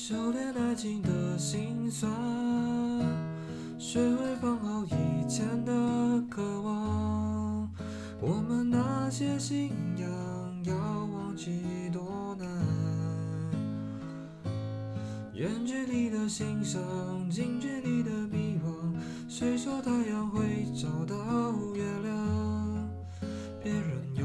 修炼爱情的心酸，学会放好以前的渴望。我们那些信仰要忘记多难。远距离的欣赏，近距离的迷惘。谁说太阳会找到月亮？别人有